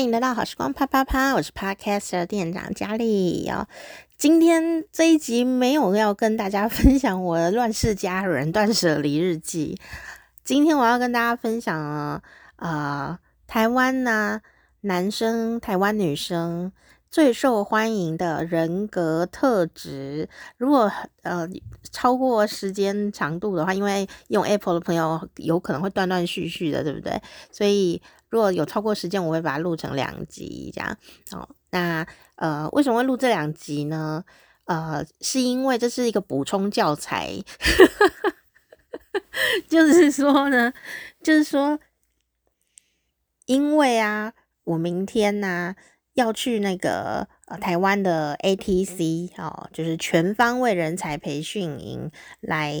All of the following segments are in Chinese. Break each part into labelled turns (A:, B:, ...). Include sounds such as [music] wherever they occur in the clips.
A: 欢迎来到好时光啪啪啪，我是 Podcaster 店长佳丽哦。今天这一集没有要跟大家分享我的乱世佳人断舍离日记。今天我要跟大家分享啊，呃，台湾呢、男生、台湾女生最受欢迎的人格特质。如果呃超过时间长度的话，因为用 Apple 的朋友有可能会断断续续的，对不对？所以。如果有超过时间，我会把它录成两集这样。哦，那呃，为什么会录这两集呢？呃，是因为这是一个补充教材，[laughs] 就是说呢，就是说，因为啊，我明天呢、啊、要去那个呃台湾的 ATC 哦，就是全方位人才培训营来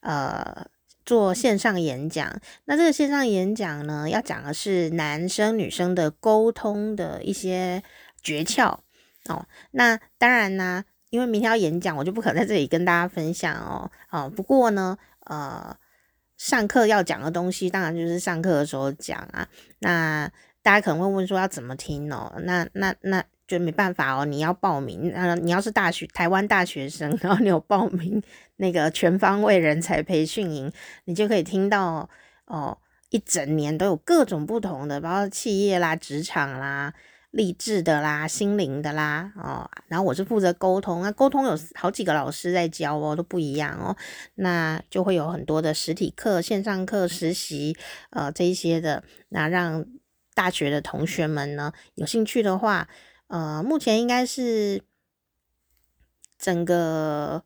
A: 呃。做线上演讲，那这个线上演讲呢，要讲的是男生女生的沟通的一些诀窍哦。那当然呢，因为明天要演讲，我就不可能在这里跟大家分享哦。哦，不过呢，呃，上课要讲的东西，当然就是上课的时候讲啊。那大家可能会问说，要怎么听哦？那那那。就没办法哦，你要报名，呃，你要是大学台湾大学生，[laughs] 然后你有报名那个全方位人才培训营，你就可以听到哦，一整年都有各种不同的，包括企业啦、职场啦、励志的啦、心灵的啦，哦，然后我是负责沟通，那沟通有好几个老师在教哦，都不一样哦，那就会有很多的实体课、线上课、实习，呃，这一些的，那让大学的同学们呢有兴趣的话。呃，目前应该是整个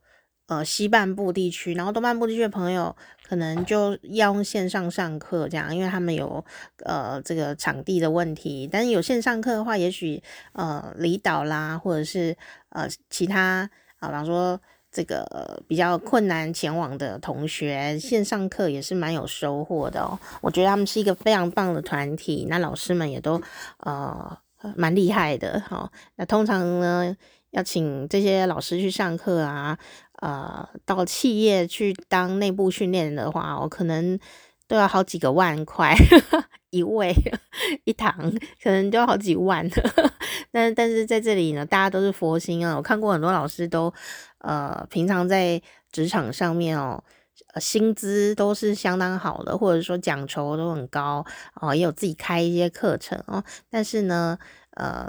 A: 呃西半部地区，然后东半部地区的朋友可能就要用线上上课这样，因为他们有呃这个场地的问题。但是有线上课的话，也许呃离岛啦，或者是呃其他啊，比方说这个比较困难前往的同学，线上课也是蛮有收获的哦。我觉得他们是一个非常棒的团体，那老师们也都呃。蛮厉害的，好，那通常呢，要请这些老师去上课啊，呃，到企业去当内部训练的话，我可能都要好几个万块 [laughs] 一位一堂，可能就要好几万。[laughs] 但但是在这里呢，大家都是佛心啊，我看过很多老师都，呃，平常在职场上面哦。薪资都是相当好的，或者说奖酬都很高哦，也有自己开一些课程哦。但是呢，呃，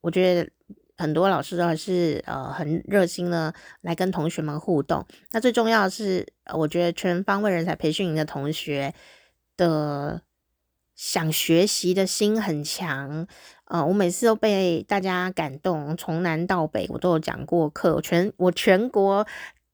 A: 我觉得很多老师都还是呃很热心的来跟同学们互动。那最重要的是，我觉得全方位人才培训营的同学的想学习的心很强。呃，我每次都被大家感动，从南到北我都有讲过课，全我全国。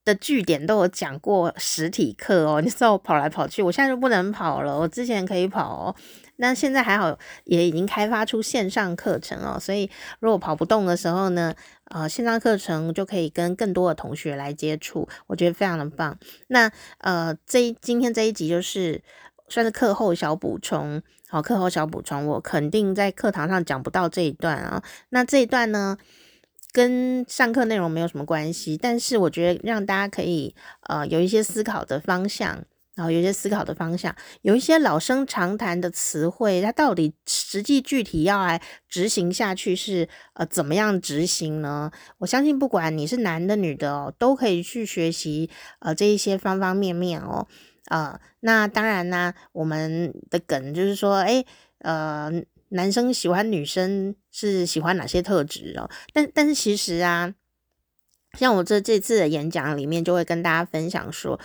A: 的据点都有讲过实体课哦，[laughs] 你知道我跑来跑去，我现在就不能跑了。我之前可以跑哦，那现在还好，也已经开发出线上课程哦。所以如果跑不动的时候呢，呃，线上课程就可以跟更多的同学来接触，我觉得非常的棒。那呃，这今天这一集就是算是课后小补充，好，课后小补充，我肯定在课堂上讲不到这一段啊。那这一段呢，跟上课内容没有什么关系，但是我觉得让大家可以呃有一些思考的方向，然后有一些思考的方向，有一些老生常谈的词汇，它到底实际具体要来执行下去是呃怎么样执行呢？我相信不管你是男的女的哦，都可以去学习呃这一些方方面面哦，呃那当然呢，我们的梗就是说，哎呃。男生喜欢女生是喜欢哪些特质哦？但但是其实啊，像我这这次的演讲里面就会跟大家分享说，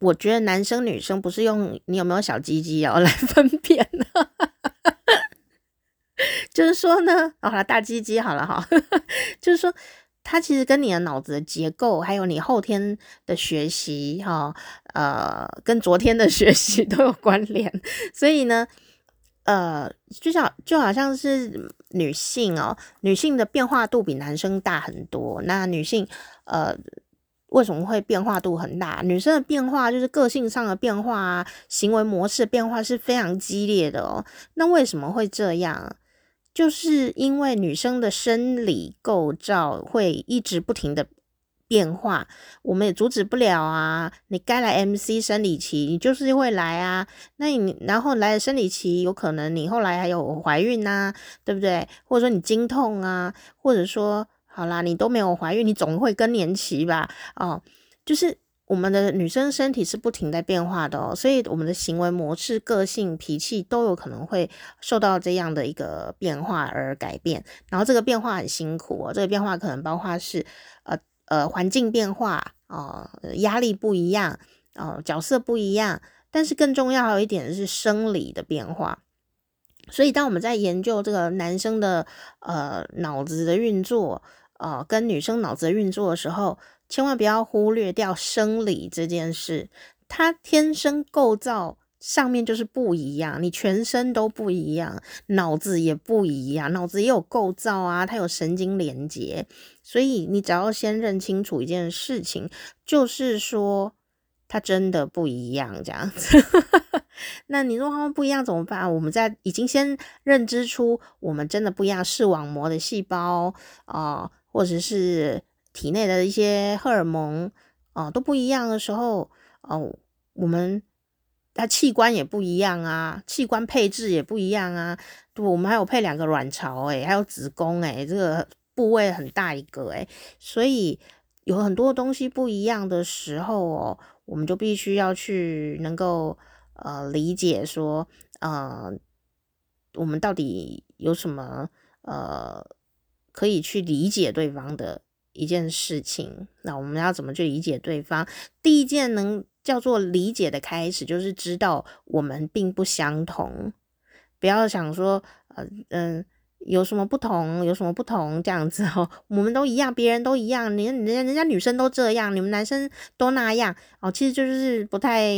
A: 我觉得男生女生不是用你有没有小鸡鸡哦 [laughs] 来分辨的，[laughs] 就是说呢，好了，大鸡鸡好了哈，[laughs] 就是说，它其实跟你的脑子的结构，还有你后天的学习哈，呃，跟昨天的学习都有关联，所以呢。呃，就像就好像是女性哦，女性的变化度比男生大很多。那女性呃，为什么会变化度很大？女生的变化就是个性上的变化啊，行为模式的变化是非常激烈的哦。那为什么会这样？就是因为女生的生理构造会一直不停的变化，我们也阻止不了啊。你该来 MC 生理期，你就是会来啊。那你然后来了生理期，有可能你后来还有怀孕呐，对不对？或者说你经痛啊，或者说好啦，你都没有怀孕，你总会更年期吧？哦，就是。我们的女生身体是不停在变化的哦，所以我们的行为模式、个性、脾气都有可能会受到这样的一个变化而改变。然后这个变化很辛苦哦，这个变化可能包括是呃呃环境变化哦，压力不一样哦，角色不一样，但是更重要还有一点是生理的变化。所以当我们在研究这个男生的呃脑子的运作，呃跟女生脑子的运作的时候。千万不要忽略掉生理这件事，它天生构造上面就是不一样，你全身都不一样，脑子也不一样，脑子也有构造啊，它有神经连接，所以你只要先认清楚一件事情，就是说它真的不一样，这样子。[laughs] 那你说他们不一样怎么办？我们在已经先认知出我们真的不一样，视网膜的细胞啊、或者是。体内的一些荷尔蒙哦、呃、都不一样的时候哦、我们它器官也不一样啊，器官配置也不一样啊。对，我们还有配两个卵巢诶，还有子宫诶，这个部位很大一个诶，所以有很多东西不一样的时候哦，我们就必须要去能够呃理解说呃，我们到底有什么呃可以去理解对方的。一件事情，那我们要怎么去理解对方？第一件能叫做理解的开始，就是知道我们并不相同。不要想说，呃嗯，有什么不同，有什么不同这样子哦。我们都一样，别人都一样，连人家人家女生都这样，你们男生都那样哦，其实就是不太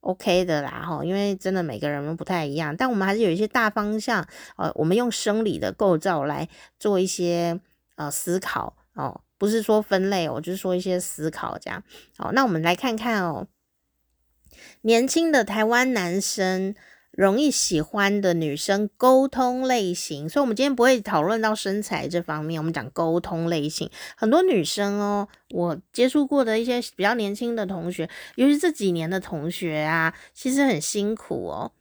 A: OK 的啦哈。因为真的每个人都不太一样，但我们还是有一些大方向，呃，我们用生理的构造来做一些呃思考哦。不是说分类哦，就是说一些思考这样。好，那我们来看看哦，年轻的台湾男生容易喜欢的女生沟通类型，所以我们今天不会讨论到身材这方面，我们讲沟通类型。很多女生哦，我接触过的一些比较年轻的同学，尤其这几年的同学啊，其实很辛苦哦，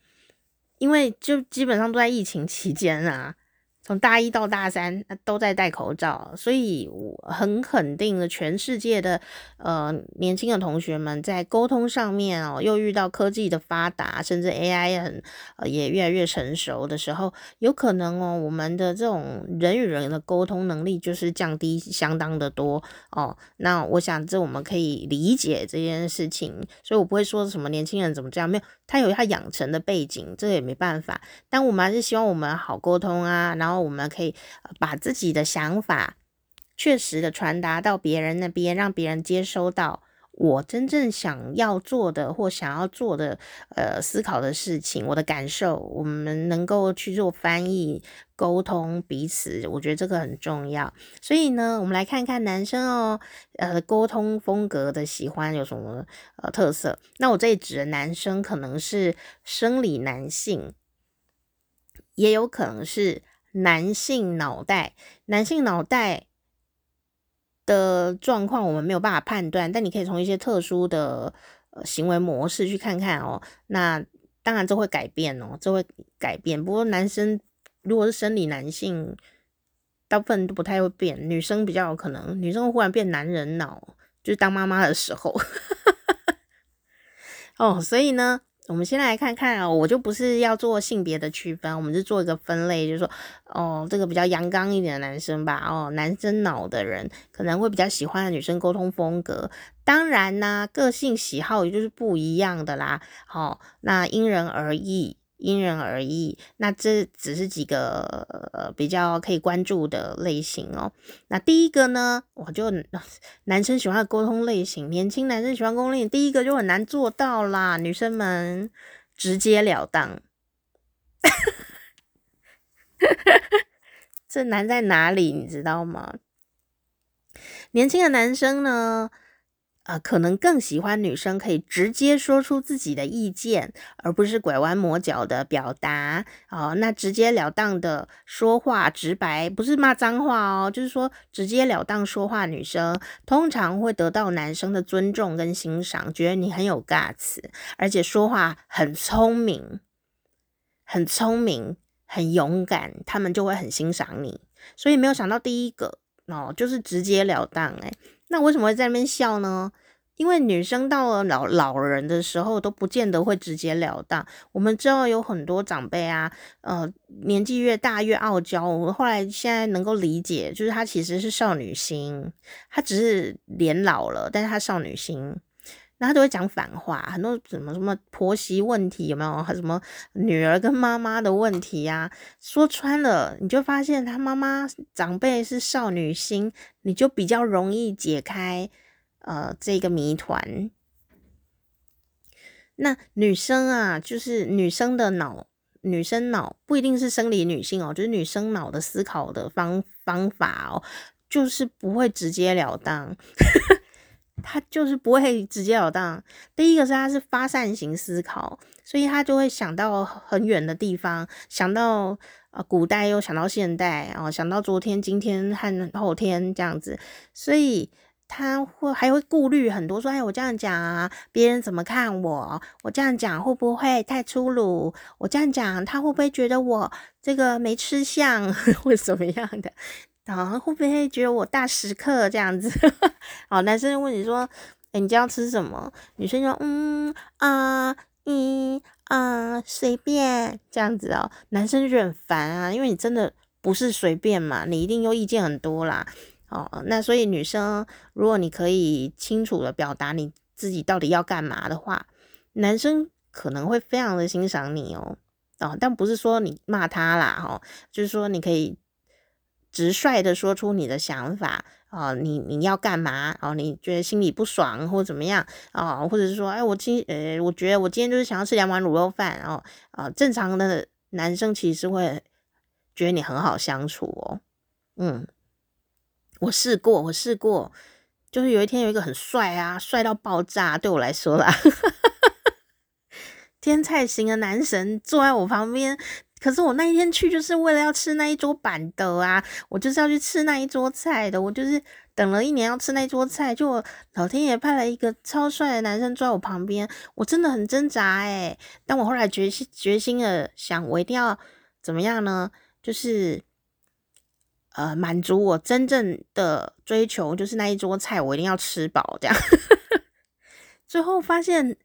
A: 因为就基本上都在疫情期间啊。从大一到大三都在戴口罩，所以我很肯定的，全世界的呃年轻的同学们在沟通上面哦，又遇到科技的发达，甚至 AI 很呃也越来越成熟的时候，有可能哦，我们的这种人与人的沟通能力就是降低相当的多哦。那我想这我们可以理解这件事情，所以我不会说什么年轻人怎么这样，没有，他有他养成的背景，这也没办法。但我们还是希望我们好沟通啊，然后我们可以把自己的想法确实的传达到别人那边，让别人接收到我真正想要做的或想要做的呃思考的事情，我的感受，我们能够去做翻译沟通彼此，我觉得这个很重要。所以呢，我们来看看男生哦，呃，沟通风格的喜欢有什么呃特色？那我这里指的男生可能是生理男性，也有可能是。男性脑袋，男性脑袋的状况我们没有办法判断，但你可以从一些特殊的行为模式去看看哦。那当然这会改变哦，这会改变。不过男生如果是生理男性，大部分都不太会变，女生比较有可能，女生忽然变男人脑，就是当妈妈的时候。[laughs] 哦，所以呢。我们先来看看哦，我就不是要做性别的区分，我们是做一个分类，就是说，哦，这个比较阳刚一点的男生吧，哦，男生脑的人可能会比较喜欢的女生沟通风格，当然呢，个性喜好也就是不一样的啦，好，哦，那因人而异。因人而异，那这只是几个呃比较可以关注的类型哦。那第一个呢，我就 [laughs] 男生喜欢的沟通类型，年轻男生喜欢沟通类型，第一个就很难做到啦。女生们直截了当，[laughs] 这难在哪里？你知道吗？年轻的男生呢，呃，可能更喜欢女生可以直接说出自己的意见，而不是拐弯抹角的表达哦。那直截了当的说话，直白，不是骂脏话哦，就是说直截了当说话，女生通常会得到男生的尊重跟欣赏，觉得你很有 guts，而且说话很聪明，很聪明，很勇敢，他们就会很欣赏你。所以没有想到第一个哦，就是直截了当，诶。那为什么会在那边笑呢？因为女生到了老老人的时候都不见得会直截了当。我们知道有很多长辈啊，呃，年纪越大越傲娇。我们后来现在能够理解，就是她其实是少女心，她只是脸老了，但是她少女心。他就会讲反话，很多什么什么婆媳问题有没有？什么女儿跟妈妈的问题呀、啊？说穿了，你就发现他妈妈长辈是少女心，你就比较容易解开呃这个谜团。那女生啊，就是女生的脑，女生脑不一定是生理女性哦，就是女生脑的思考的方方法哦，就是不会直截了当。他就是不会直截了当。第一个是他是发散型思考，所以他就会想到很远的地方，想到呃古代又想到现代，哦，想到昨天、今天和后天这样子，所以他会还会顾虑很多，说哎，我这样讲啊，别人怎么看我？我这样讲会不会太粗鲁？我这样讲他会不会觉得我这个没吃相，[laughs] 或怎么样的？啊，会不会觉得我大食客这样子？[laughs] 好，男生问你说：“哎、你今天要吃什么？”女生说：“嗯啊，嗯啊，随便这样子哦。”男生就很烦啊，因为你真的不是随便嘛，你一定有意见很多啦。哦，那所以女生，如果你可以清楚的表达你自己到底要干嘛的话，男生可能会非常的欣赏你哦。哦，但不是说你骂他啦，哈、哦，就是说你可以。直率的说出你的想法啊、你你要干嘛？哦，你觉得心里不爽或怎么样啊、或者是说，哎，我今呃，我觉得我今天就是想要吃两碗卤肉饭，然后啊，正常的男生其实会觉得你很好相处哦。嗯，我试过，我试过，就是有一天有一个很帅啊，帅到爆炸，对我来说啦，[laughs] 天菜型的男神坐在我旁边。可是我那一天去就是为了要吃那一桌板的啊，我就是要去吃那一桌菜的，我就是等了一年要吃那一桌菜，就老天爷派了一个超帅的男生坐在我旁边，我真的很挣扎诶，但我后来决心决心的想，我一定要怎么样呢？就是呃满足我真正的追求，就是那一桌菜我一定要吃饱这样。[laughs] 最后发现。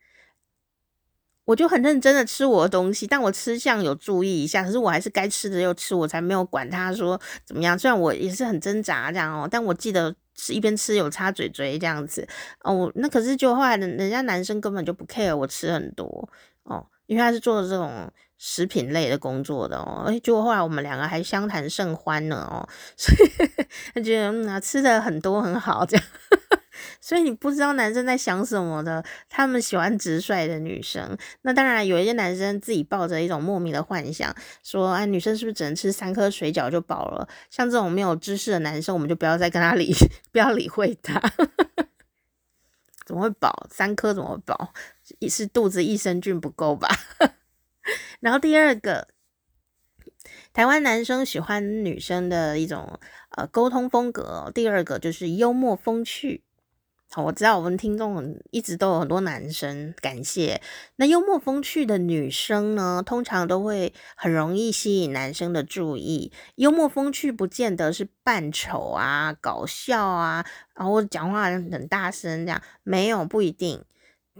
A: 我就很认真的吃我的东西，但我吃相有注意一下，可是我还是该吃的又吃，我才没有管他说怎么样。虽然我也是很挣扎这样哦，但我记得是一边吃有擦嘴嘴这样子哦。那可是就后来人人家男生根本就不 care 我吃很多哦，因为他是做这种食品类的工作的哦。哎，结果后来我们两个还相谈甚欢呢哦，[laughs] 所以他觉得嗯啊吃的很多很好这样。所以你不知道男生在想什么的，他们喜欢直率的女生。那当然，有一些男生自己抱着一种莫名的幻想，说：“哎，女生是不是只能吃三颗水饺就饱了？”像这种没有知识的男生，我们就不要再跟他理，[laughs] 不要理会他。[laughs] 怎么会饱？三颗怎么饱？一是肚子益生菌不够吧？[laughs] 然后第二个，台湾男生喜欢女生的一种呃沟通风格。第二个就是幽默风趣。好，我知道我们听众一直都有很多男生，感谢。那幽默风趣的女生呢，通常都会很容易吸引男生的注意。幽默风趣不见得是扮丑啊、搞笑啊，然后讲话很大声这样，没有，不一定，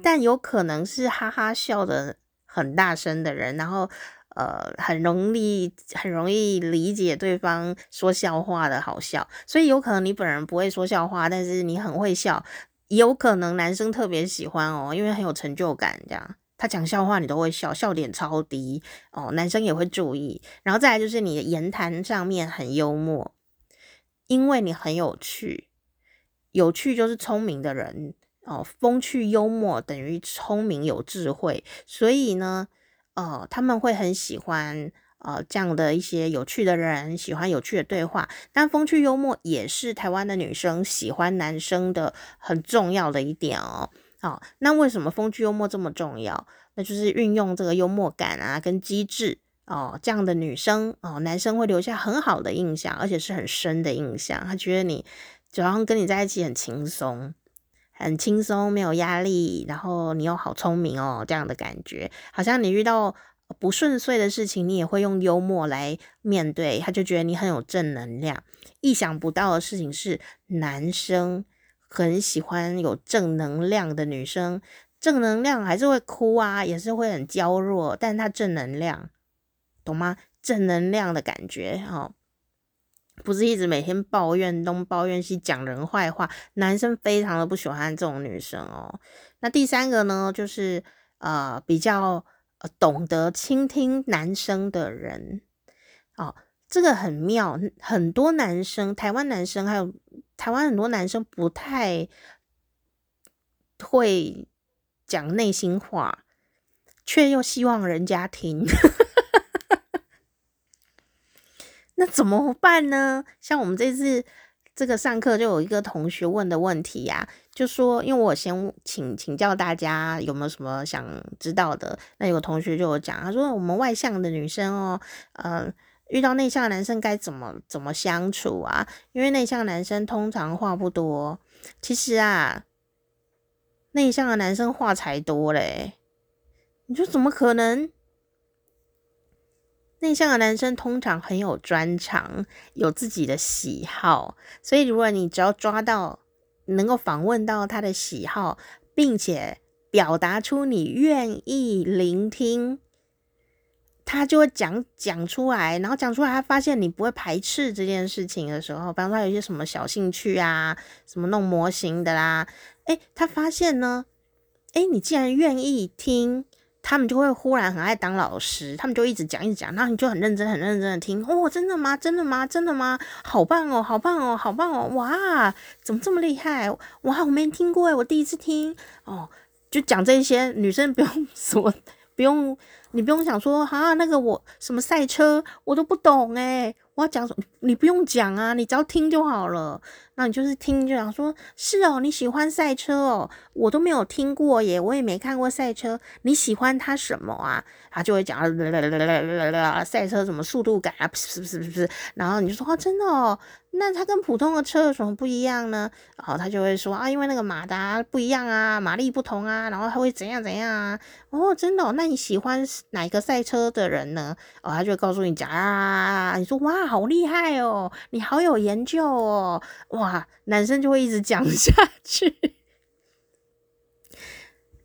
A: 但有可能是哈哈笑的很大声的人，然后。呃，很容易很容易理解对方说笑话的好笑，所以有可能你本人不会说笑话，但是你很会笑，有可能男生特别喜欢哦，因为很有成就感，这样他讲笑话你都会笑，笑点超低哦，男生也会注意。然后再来就是你的言谈上面很幽默，因为你很有趣，有趣就是聪明的人哦，风趣幽默等于聪明有智慧，所以呢。哦，他们会很喜欢呃这样的一些有趣的人，喜欢有趣的对话。但风趣幽默也是台湾的女生喜欢男生的很重要的一点哦。好、哦，那为什么风趣幽默这么重要？那就是运用这个幽默感啊，跟机智哦，这样的女生哦，男生会留下很好的印象，而且是很深的印象。他觉得你，就好像跟你在一起很轻松，很轻松，没有压力，然后你又好聪明哦，这样的感觉，好像你遇到不顺遂的事情，你也会用幽默来面对。他就觉得你很有正能量。意想不到的事情是，男生。很喜欢有正能量的女生，正能量还是会哭啊，也是会很娇弱，但是她正能量，懂吗？正能量的感觉，哦，不是一直每天抱怨东抱怨西，讲人坏话，男生非常的不喜欢这种女生哦。那第三个呢，就是呃比较懂得倾听男生的人，哦，这个很妙，很多男生，台湾男生还有。台湾很多男生不太会讲内心话，却又希望人家听，那怎么办呢？像我们这次这个上课就有一个同学问的问题呀、就说，因为我先请请教大家有没有什么想知道的，那有个同学就讲，他说我们外向的女生哦，呃。遇到内向的男生该怎么怎么相处啊？因为内向男生通常话不多。其实啊，内向的男生话才多嘞。你说怎么可能？内向的男生通常很有专长，有自己的喜好。所以如果你只要抓到，能够访问到他的喜好，并且表达出你愿意聆听。他就会讲讲出来，然后讲出来，他发现你不会排斥这件事情的时候，比方说他有一些什么小兴趣啊，什么弄模型的啦，诶，他发现呢，诶，你既然愿意听，他们就会忽然很爱当老师，他们就一直讲一直讲，然后你就很认真很认真的听，哦，真的吗？真的吗？真的吗？好棒哦，好棒哦，好棒哦，哇，怎么这么厉害？哇，我没听过诶，我第一次听哦，就讲这些，女生不用说，[laughs] 不用。你不用想说啊，那个我什么赛车我都不懂诶，我要讲什？你不用讲啊，你只要听就好了。那你就是听就想说，是哦，你喜欢赛车哦，我都没有听过耶，我也没看过赛车。你喜欢它什么啊？他就会讲赛车什么速度感啊，不是不是不是？然后你就说啊，真的哦。那它跟普通的车有什么不一样呢？然后他就会说啊，因为那个马达不一样啊，马力不同啊，然后它会怎样怎样啊？哦，真的哦，那你喜欢哪个赛车的人呢？哦，他就会告诉你讲啊，你说哇，好厉害哦，你好有研究哦，哇，男生就会一直讲下去，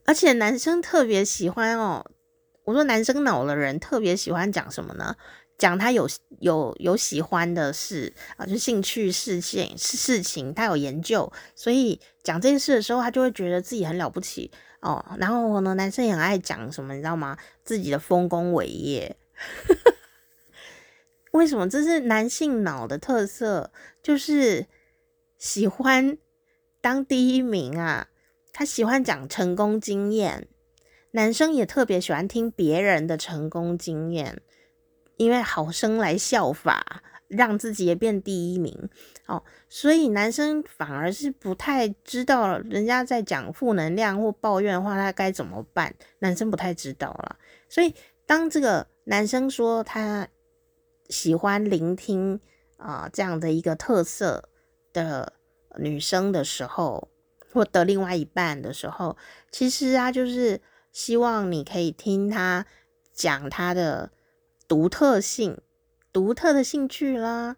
A: 而且男生特别喜欢哦，我说男生脑的人特别喜欢讲什么呢？讲他有有有喜欢的事啊，就兴趣事件事情，他有研究，所以讲这件事的时候，他就会觉得自己很了不起哦。然后呢，男生也很爱讲什么，你知道吗？自己的丰功伟业。[laughs] 为什么？这是男性脑的特色，就是喜欢当第一名啊。他喜欢讲成功经验，男生也特别喜欢听别人的成功经验。因为好生来效法，让自己也变第一名哦，所以男生反而是不太知道人家在讲负能量或抱怨的话，他该怎么办？男生不太知道了。所以当这个男生说他喜欢聆听啊、这样的一个特色的女生的时候，或得另外一半的时候，其实啊，就是希望你可以听他讲他的。独特性、独特的兴趣啦，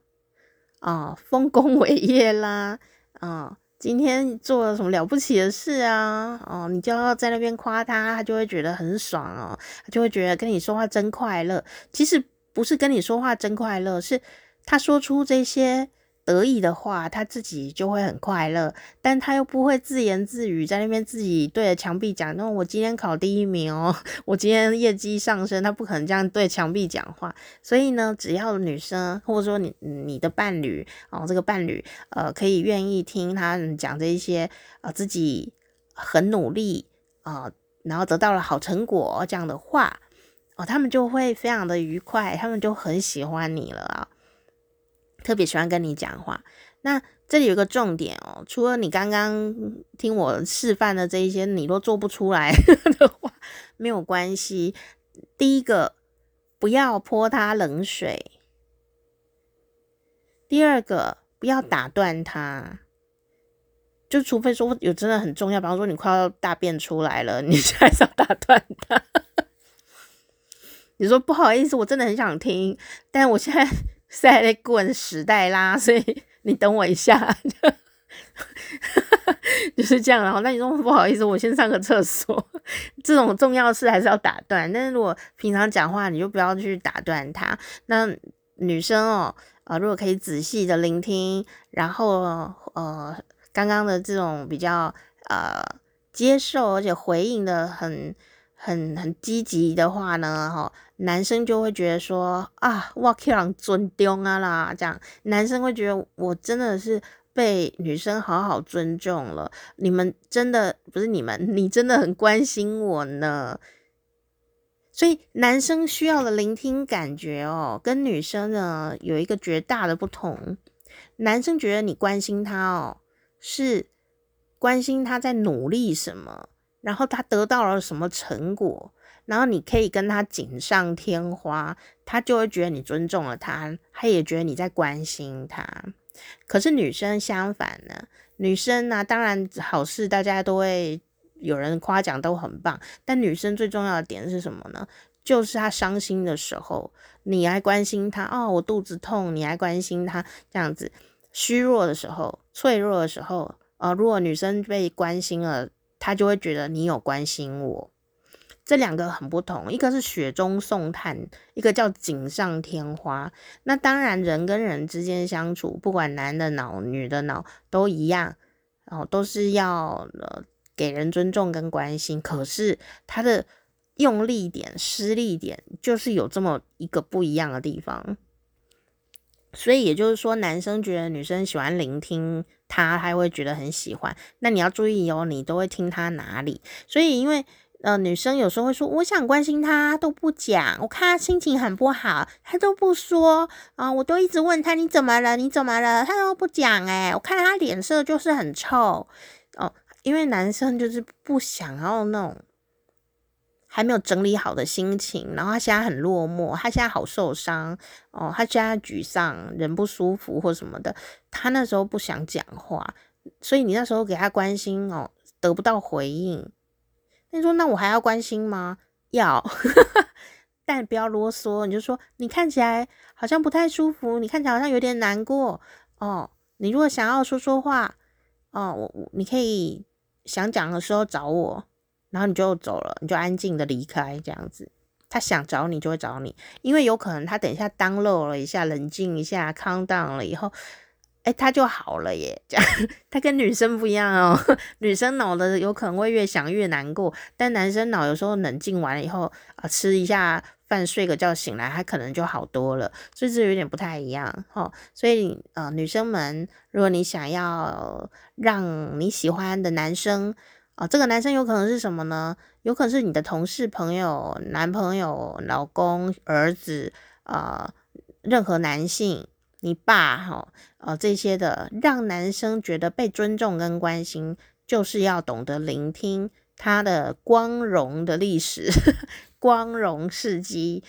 A: 啊，丰功伟业啦，啊，今天做了什么了不起的事啊？哦，你就要在那边夸他，他就会觉得很爽哦，他就会觉得跟你说话真快乐。其实不是跟你说话真快乐，是他说出这些。得意的话，他自己就会很快乐，但他又不会自言自语，在那边自己对着墙壁讲。那我今天考第一名哦，[laughs] 我今天业绩上升，他不可能这样对墙壁讲话。所以呢，只要女生或者说你你的伴侣哦，这个伴侣呃，可以愿意听他讲这一些呃，自己很努力啊、然后得到了好成果这样的话哦，他们就会非常的愉快，他们就很喜欢你了啊，特别喜欢跟你讲话。那这里有个重点哦，除了你刚刚听我示范的这一些，你都做不出来 [laughs] 的话，没有关系。第一个，不要泼他冷水；第二个，不要打断他。就除非说有真的很重要，比方说你快要大便出来了，你 [laughs] 才要打断他。[laughs] 你说不好意思，我真的很想听，但我现在在滚屎袋啦，所以你等我一下，[laughs] 就是这样。然后那你说不好意思，我先上个厕所，这种重要事还是要打断。但是如果平常讲话，你就不要去打断他。那女生哦，呃，如果可以仔细的聆听，然后呃，刚刚的这种比较呃接受而且回应的很。很很积极的话呢，哈，男生就会觉得说啊，我可以让尊重啊啦，这样男生会觉得我真的是被女生好好尊重了。你们真的不是你们，[laughs] 你真的很关心我呢。所以男生需要的聆听感觉哦，跟女生呢有一个绝大的不同。男生觉得你关心他哦，是关心他在努力什么。然后他得到了什么成果，然后你可以跟他锦上添花，他就会觉得你尊重了他，他也觉得你在关心他。可是女生相反呢，女生呢，当然好事大家都会有人夸奖都很棒，但女生最重要的点是什么呢？就是她伤心的时候，你还关心她哦，我肚子痛，你还关心她这样子。虚弱的时候，脆弱的时候，呃，如果女生被关心了。他就会觉得你有关心我，这两个很不同，一个是雪中送炭，一个叫锦上添花。那当然，人跟人之间相处，不管男的脑、女的脑都一样，哦，都是要呃给人尊重跟关心。可是他的用力点、施力点，就是有这么一个不一样的地方。所以也就是说，男生觉得女生喜欢聆听他，他会觉得很喜欢。那你要注意哦，你都会听他哪里？所以因为呃，女生有时候会说，我想关心他都不讲，我看他心情很不好，他都不说啊、我都一直问他你怎么了？你怎么了？他都不讲诶，我看到他脸色就是很臭哦、因为男生就是不想要那种。还没有整理好的心情，然后他现在很落寞，他现在好受伤哦，他现在沮丧，人不舒服或什么的，他那时候不想讲话，所以你那时候给他关心哦，得不到回应。说那我还要关心吗？要，[laughs] 但不要啰嗦，你就说你看起来好像不太舒服，你看起来好像有点难过哦。你如果想要说说话哦，我我你可以想讲的时候找我。然后你就走了，你就安静的离开，这样子。他想找你就会找你，因为有可能他等一下 down 了一下，冷静一下，calm down 了以后，哎，他就好了耶。这样，[laughs] 他跟女生不一样哦，[laughs] 女生脑的有可能会越想越难过，但男生脑有时候冷静完了以后啊，吃一下饭，睡个觉，醒来他可能就好多了，所以这有点不太一样哦。所以呃，女生们，如果你想要让你喜欢的男生。啊、哦，这个男生有可能是什么呢？有可能是你的同事、朋友、男朋友、老公、儿子啊、任何男性，你爸哈，呃、哦，这些的，让男生觉得被尊重跟关心，就是要懂得聆听他的光荣的历史、[laughs] 光荣事迹，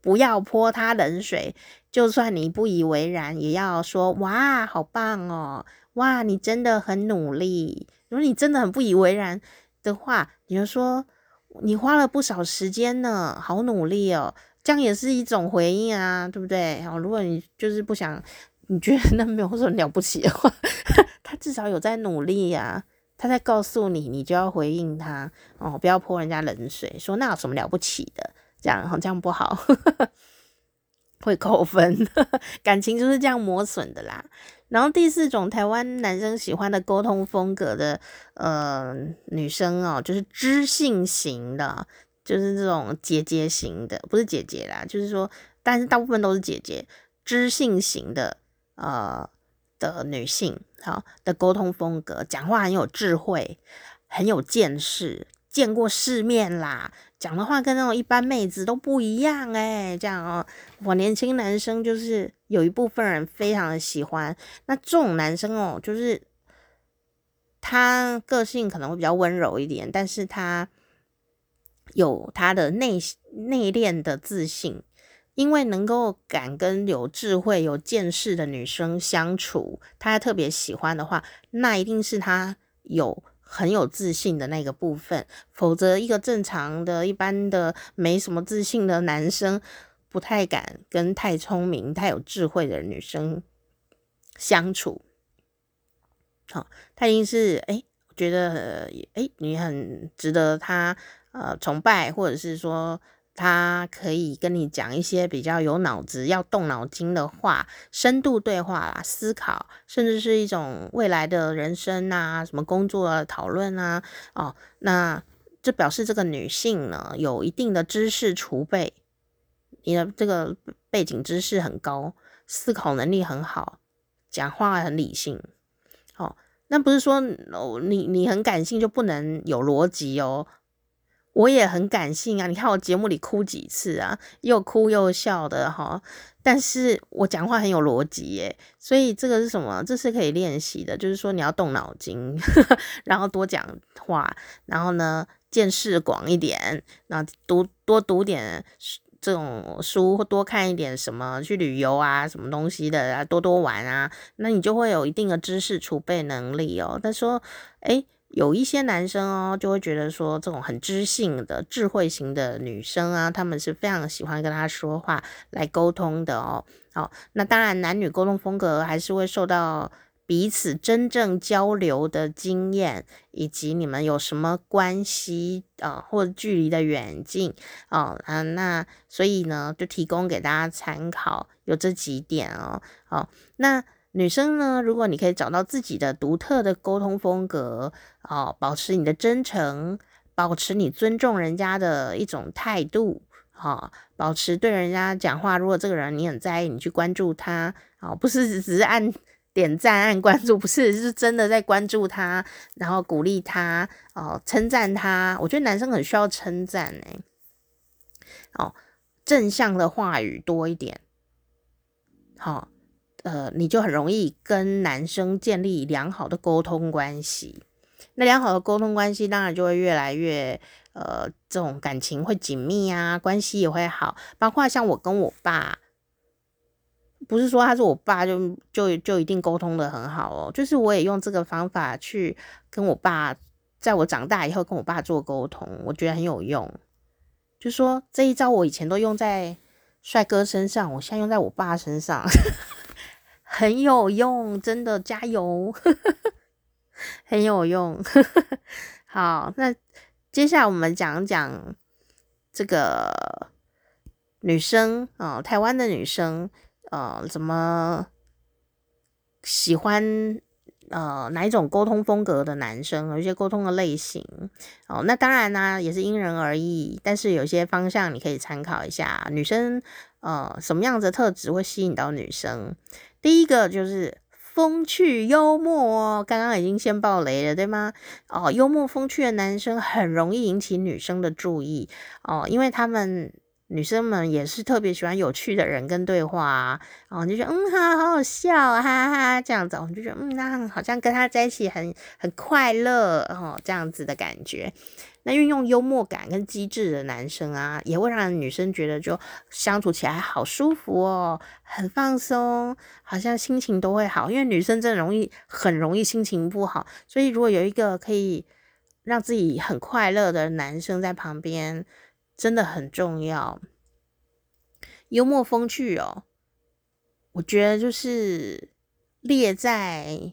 A: 不要泼他冷水，就算你不以为然，也要说哇，好棒哦，哇，你真的很努力。如果你真的很不以为然的话，你就说你花了不少时间呢，好努力哦，这样也是一种回应啊，对不对？好，如果你就是不想，你觉得那没有什么了不起的话，[laughs] 他至少有在努力呀，他在告诉你，你就要回应他哦，不要泼人家冷水，说那有什么了不起的？这样好，这样不好，[laughs] 会扣分，[laughs] 感情就是这样磨损的啦。然后第四种台湾男生喜欢的沟通风格的呃女生哦，就是知性型的，就是这种姐姐型的，不是姐姐啦，就是说，但是大部分都是姐姐，知性型的呃的女性，好，的沟通风格，讲话很有智慧，很有见识，见过世面啦，讲的话跟那种一般妹子都不一样哎，这样哦，我年轻男生就是有一部分人非常的喜欢，那这种男生哦，就是他个性可能会比较温柔一点，但是他有他的内内敛的自信，因为能够敢跟有智慧、有见识的女生相处，他特别喜欢的话，那一定是他有。很有自信的那个部分，否则一个正常的一般的没什么自信的男生，不太敢跟太聪明、太有智慧的女生相处。好，他一定是哎，觉得哎，你很值得他呃崇拜，或者是说。他可以跟你讲一些比较有脑子、要动脑筋的话，深度对话啦，思考，甚至是一种未来的人生啊，什么工作讨论啊，哦，那这表示这个女性呢，有一定的知识储备，你的这个背景知识很高，思考能力很好，讲话很理性。哦，那不是说哦，你你很感性就不能有逻辑哦。我也很感性啊，你看我节目里哭几次啊，又哭又笑的哈。但是我讲话很有逻辑耶，所以这个是什么？这是可以练习的，就是说你要动脑筋，[laughs] 然后多讲话，然后呢见识广一点，那读多读点这种书，或多看一点什么去旅游啊，什么东西的啊，多多玩啊，那你就会有一定的知识储备能力哦。他说，诶。有一些男生哦，就会觉得说这种很知性的、智慧型的女生啊，他们是非常喜欢跟他说话来沟通的哦。好，那当然男女沟通风格还是会受到彼此真正交流的经验，以及你们有什么关系啊、或者距离的远近哦啊，那所以呢，就提供给大家参考，有这几点哦。好，那。女生呢，如果你可以找到自己的独特的沟通风格，哦，保持你的真诚，保持你尊重人家的一种态度，哦，保持对人家讲话，如果这个人你很在意，你去关注他，哦，不是只是按点赞、按关注，不是，是真的在关注他，然后鼓励他，哦，称赞他。我觉得男生很需要称赞，哎，哦，正向的话语多一点，好，呃，你就很容易跟男生建立良好的沟通关系。那良好的沟通关系，当然就会越来越呃，这种感情会紧密啊，关系也会好。包括像我跟我爸，不是说他是我爸就就就一定沟通得很好哦。就是我也用这个方法去跟我爸，在我长大以后跟我爸做沟通，我觉得很有用。就说这一招我以前都用在帅哥身上，我现在用在我爸身上。[laughs] 很有用，真的加油，[laughs] 很有用。好，那接下来我们讲讲这个女生啊、哦，台湾的女生呃，怎么喜欢呃哪一种沟通风格的男生，有一些沟通的类型哦。那当然呢，也是因人而异，但是有些方向你可以参考一下。女生呃，什么样子的特质会吸引到女生？第一个就是风趣幽默哦，刚刚已经先爆雷了，对吗？哦，幽默风趣的男生很容易引起女生的注意哦，因为他们女生们也是特别喜欢有趣的人跟对话啊，然后，就觉得嗯哈，好好笑啊，哈哈，这样子，我们就觉得嗯，那好像跟他在一起很很快乐哦，这样子的感觉。那运用幽默感跟机智的男生啊，也会让女生觉得就相处起来好舒服哦，很放松，好像心情都会好。因为女生真的容易很容易心情不好，所以如果有一个可以让自己很快乐的男生在旁边，真的很重要。幽默风趣哦，我觉得就是列在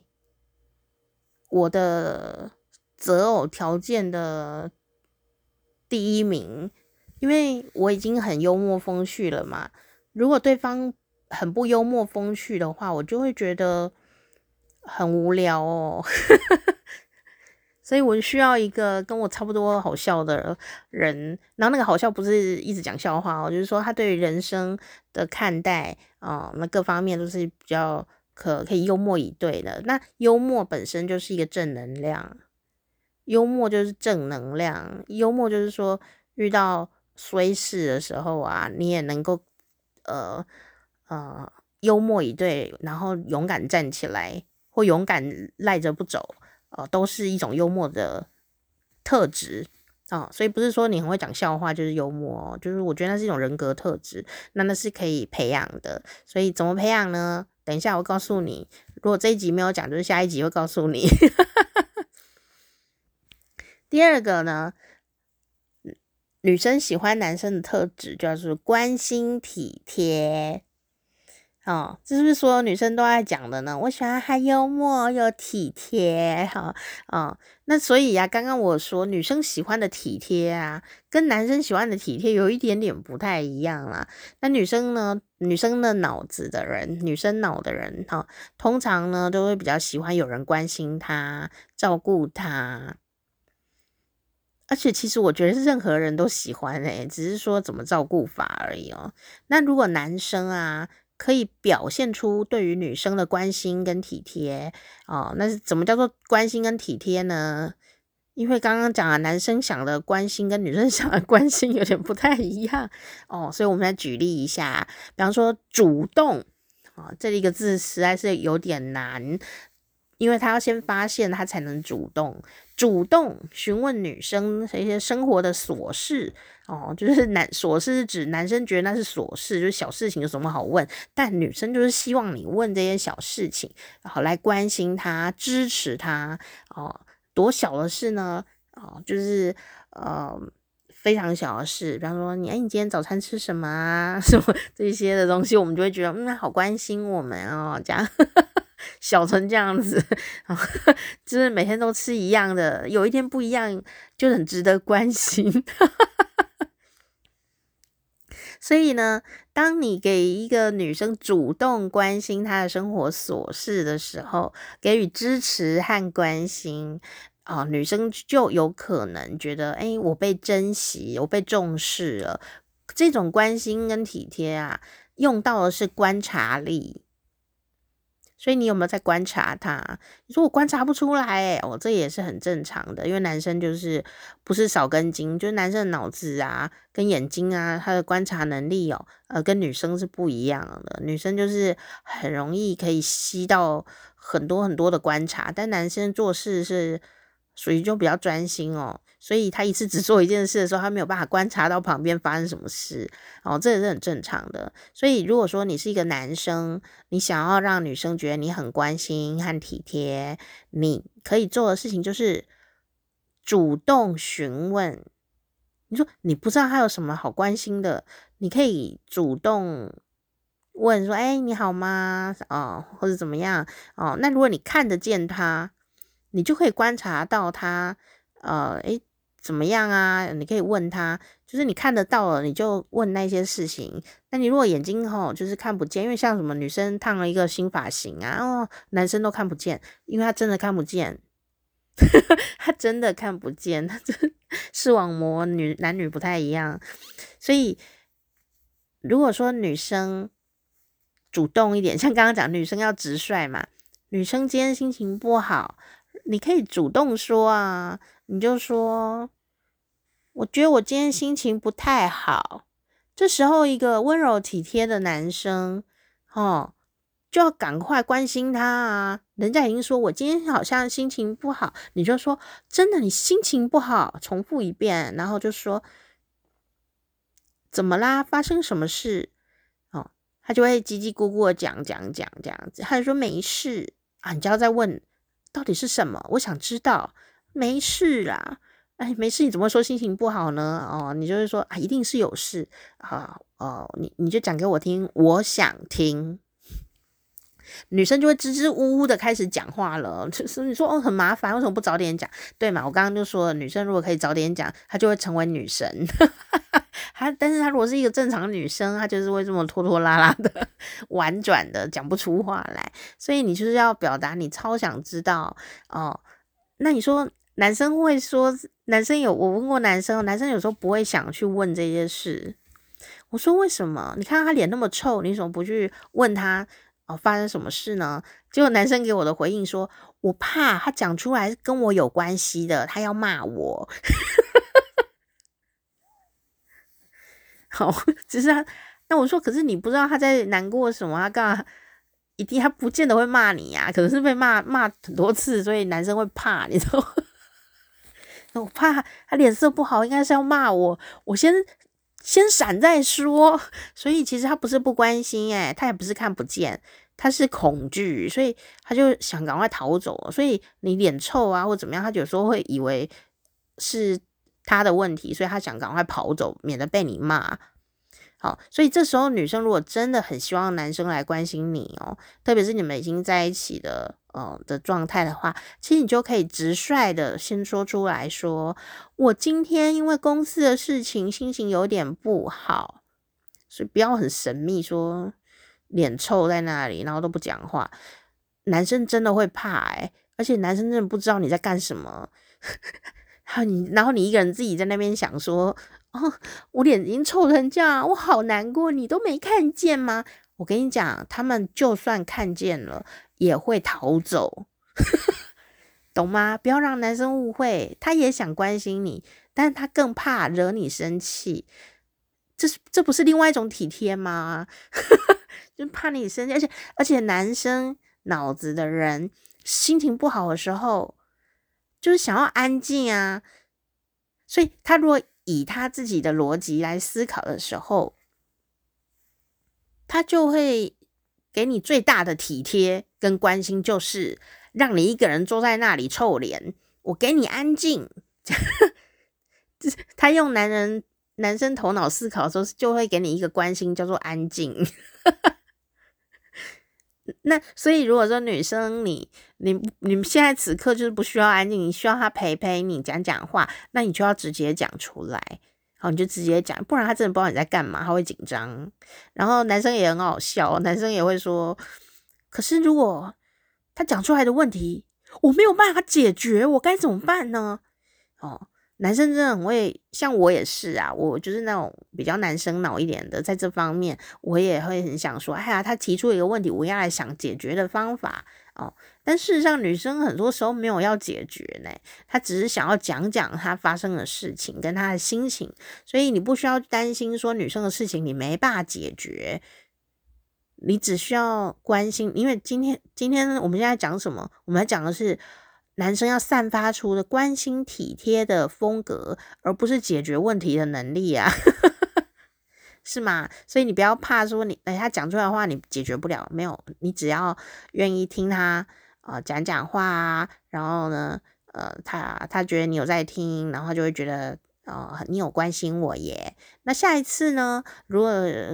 A: 我的择偶条件的。第一名，因为我已经很幽默风趣了嘛。如果对方很不幽默风趣的话，我就会觉得很无聊哦。所以我需要一个跟我差不多好笑的人。然后那个好笑不是一直讲笑话哦，就是说他对人生的看待啊，那各方面都是比较可可以幽默以对的。那幽默本身就是一个正能量。幽默就是正能量，幽默就是说遇到衰事的时候啊，你也能够呃呃幽默以对，然后勇敢站起来，或勇敢赖着不走，呃，都是一种幽默的特质啊、所以不是说你很会讲笑话就是幽默哦，就是我觉得那是一种人格特质，那那是可以培养的。所以怎么培养呢？等一下我告诉你。如果这一集没有讲，就是下一集会告诉你。[laughs] 第二个呢，女生喜欢男生的特质就是关心体贴。哦，这是不是所有女生都爱讲的呢？我喜欢他幽默又体贴，哈、哦，那所以呀、啊，刚刚我说女生喜欢的体贴啊，跟男生喜欢的体贴有一点点不太一样啦。那女生呢，女生的脑子的人，女生脑的人，哈、通常呢都会比较喜欢有人关心她、照顾她，而且其实我觉得是任何人都喜欢诶、只是说怎么照顾法而已哦。那如果男生啊，可以表现出对于女生的关心跟体贴哦，那是怎么叫做关心跟体贴呢？因为刚刚讲了，男生想的关心跟女生 [laughs] 想的关心有点不太一样哦，所以我们来举例一下，比方说主动啊、哦，这一个字实在是有点难。因为他要先发现，他才能主动主动询问女生一些生活的琐事哦，就是男琐事是指男生觉得那是琐事，就是小事情有什么好问，但女生就是希望你问这些小事情，然后来关心他、支持他哦。多小的事呢？哦，就是呃非常小的事，比方说你哎，你今天早餐吃什么啊？[laughs] 什么这些的东西，我们就会觉得嗯，好关心我们哦，这样。[laughs] 小成这样子，就是每天都吃一样的，有一天不一样就很值得关心。[laughs] 所以呢，当你给一个女生主动关心她的生活琐事的时候，给予支持和关心啊，女生就有可能觉得，哎，我被珍惜，我被重视了。这种关心跟体贴啊，用到的是观察力。所以你有没有在观察他？你说我观察不出来，诶，哦，这也是很正常的，因为男生就是不是少根筋，就是男生的脑子啊，跟眼睛啊，他的观察能力哦，呃，跟女生是不一样的。女生就是很容易可以吸到很多很多的观察，但男生做事是属于就比较专心哦。所以他一次只做一件事的时候，他没有办法观察到旁边发生什么事，哦，这也是很正常的。所以如果说你是一个男生，你想要让女生觉得你很关心和体贴，你可以做的事情就是主动询问。你说你不知道他有什么好关心的，你可以主动问说：“哎，你好吗？”哦，或者怎么样？哦，那如果你看得见他，你就可以观察到他，呃，诶。怎么样啊？你可以问他，就是你看得到了，你就问那些事情。那你如果眼睛吼就是看不见，因为像什么女生烫了一个新发型啊，哦，男生都看不见，因为他真的看不见，[laughs] 他真的看不见，他真视网膜女男女不太一样。所以如果说女生主动一点，像刚刚讲女生要直率嘛，女生今天心情不好，你可以主动说啊，你就说。我觉得我今天心情不太好，这时候一个温柔体贴的男生，哦，就要赶快关心他啊！人家已经说我今天好像心情不好，你就说真的，你心情不好，重复一遍，然后就说怎么啦？发生什么事？哦，他就会叽叽咕咕的讲讲讲这样子，他就说没事啊，你就要再问到底是什么？我想知道，没事啦。哎，没事，你怎么说心情不好呢？哦，你就是说啊，一定是有事啊，哦，你你就讲给我听，我想听。女生就会支支吾吾的开始讲话了，就是你说哦，很麻烦，为什么不早点讲？对嘛？我刚刚就说了，女生如果可以早点讲，她就会成为女神。[laughs] 她，但是她如果是一个正常女生，她就是会这么拖拖拉拉的、[laughs] 婉转的讲不出话来。所以你就是要表达你超想知道哦。那你说？男生会说，男生有我问过男生，男生有时候不会想去问这些事。我说为什么？你看他脸那么臭，你怎么不去问他哦？发生什么事呢？结果男生给我的回应说：“我怕他讲出来跟我有关系的，他要骂我。[laughs] ”好，[laughs] 只是他。那我说，可是你不知道他在难过什么，他干嘛？一定他不见得会骂你呀，可能是被骂骂很多次，所以男生会怕，你知道吗？[laughs] 我怕他脸色不好，应该是要骂我，我先先闪再说。[laughs] 所以其实他不是不关心，诶，他也不是看不见，他是恐惧，所以他就想赶快逃走。所以你脸臭啊，或怎么样，他有时候会以为是他的问题，所以他想赶快跑走，免得被你骂。好，所以这时候女生如果真的很希望男生来关心你哦，特别是你们已经在一起的呃的状态的话，其实你就可以直率的先说出来说，我今天因为公司的事情心情有点不好，所以不要很神秘说脸臭在那里，然后都不讲话，男生真的会怕诶，而且男生真的不知道你在干什么，[laughs] 然后你然后你一个人自己在那边想说。我脸已经臭成这样，我好难过，你都没看见吗？我跟你讲，他们就算看见了，也会逃走，[laughs] 懂吗？不要让男生误会，他也想关心你，但是他更怕惹你生气，这是这不是另外一种体贴吗？[laughs] 就怕你生气，而且而且男生脑子的人心情不好的时候，就是想要安静啊，所以他如果。以他自己的逻辑来思考的时候，他就会给你最大的体贴跟关心，就是让你一个人坐在那里臭脸，我给你安静。[laughs] 他用男人男生头脑思考的时候，就会给你一个关心，叫做安静。那所以，如果说女生你你你们现在此刻就是不需要安静，你需要他陪陪你讲讲话，那你就要直接讲出来，好，你就直接讲，不然他真的不知道你在干嘛，他会紧张。然后男生也很好笑，男生也会说，可是如果他讲出来的问题我没有办法解决，我该怎么办呢？哦。男生真的很会，像我也是啊，我就是那种比较男生脑一点的，在这方面我也会很想说，哎呀，他提出一个问题，我要来想解决的方法哦。但事实上，女生很多时候没有要解决呢，她只是想要讲讲她发生的事情跟她的心情，所以你不需要担心说女生的事情你没办法解决，你只需要关心，因为今天今天我们现在讲什么？我们来讲的是。男生要散发出的关心体贴的风格，而不是解决问题的能力啊，[laughs] 是吗？所以你不要怕说你，哎，他讲出来的话你解决不了，没有，你只要愿意听他啊讲讲话啊，然后呢，呃，他他觉得你有在听，然后就会觉得。哦，你有关心我耶。那下一次呢？如果